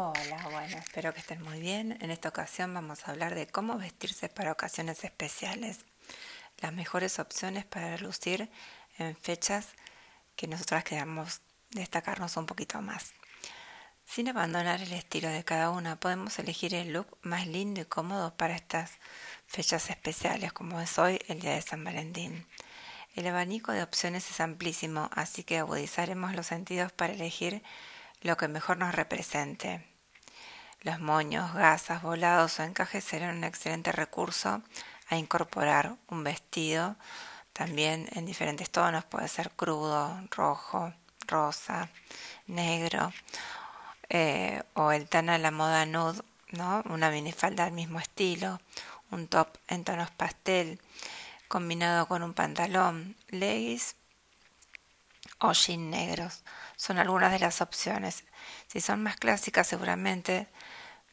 Hola, bueno, espero que estén muy bien. En esta ocasión vamos a hablar de cómo vestirse para ocasiones especiales. Las mejores opciones para lucir en fechas que nosotras queramos destacarnos un poquito más. Sin abandonar el estilo de cada una, podemos elegir el look más lindo y cómodo para estas fechas especiales, como es hoy el día de San Valentín. El abanico de opciones es amplísimo, así que agudizaremos los sentidos para elegir lo que mejor nos represente. Los moños, gasas, volados o encajes serán un excelente recurso a incorporar un vestido también en diferentes tonos, puede ser crudo, rojo, rosa, negro, eh, o el tan a la moda nude, ¿no? una minifalda al mismo estilo, un top en tonos pastel, combinado con un pantalón, leggings o jeans negros. Son algunas de las opciones. Si son más clásicas, seguramente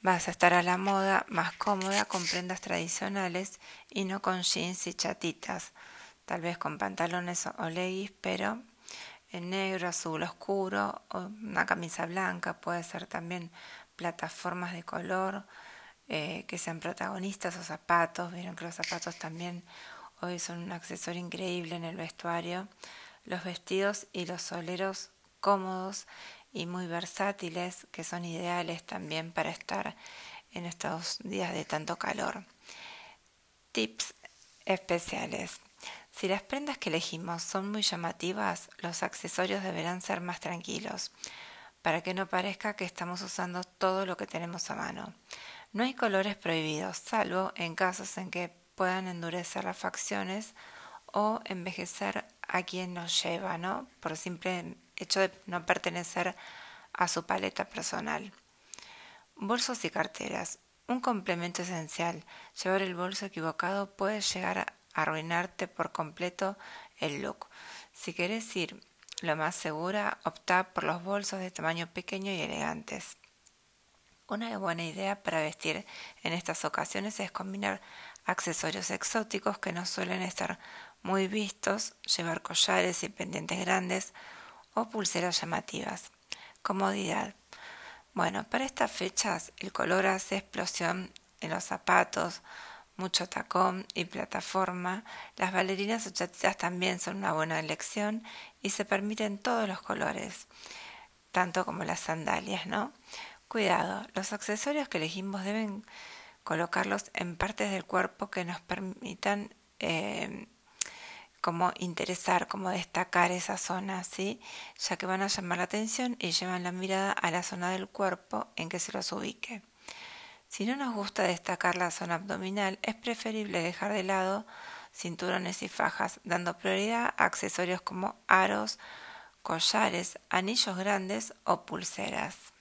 vas a estar a la moda, más cómoda con prendas tradicionales y no con jeans y chatitas. Tal vez con pantalones o leggings, pero en negro, azul oscuro o una camisa blanca. Puede ser también plataformas de color eh, que sean protagonistas o zapatos. Vieron que los zapatos también hoy son un accesorio increíble en el vestuario los vestidos y los soleros cómodos y muy versátiles que son ideales también para estar en estos días de tanto calor. Tips especiales. Si las prendas que elegimos son muy llamativas, los accesorios deberán ser más tranquilos, para que no parezca que estamos usando todo lo que tenemos a mano. No hay colores prohibidos, salvo en casos en que puedan endurecer las facciones o envejecer a quien nos lleva, ¿no? Por simple hecho de no pertenecer a su paleta personal. Bolsos y carteras. Un complemento esencial. Llevar el bolso equivocado puede llegar a arruinarte por completo el look. Si querés ir lo más segura, opta por los bolsos de tamaño pequeño y elegantes. Una buena idea para vestir en estas ocasiones es combinar accesorios exóticos que no suelen estar muy vistos, llevar collares y pendientes grandes o pulseras llamativas. Comodidad. Bueno, para estas fechas el color hace explosión en los zapatos, mucho tacón y plataforma. Las bailarinas o chatitas también son una buena elección y se permiten todos los colores, tanto como las sandalias, ¿no? Cuidado, los accesorios que elegimos deben colocarlos en partes del cuerpo que nos permitan eh, como interesar, como destacar esa zona, ¿sí? ya que van a llamar la atención y llevan la mirada a la zona del cuerpo en que se los ubique. Si no nos gusta destacar la zona abdominal, es preferible dejar de lado cinturones y fajas, dando prioridad a accesorios como aros, collares, anillos grandes o pulseras.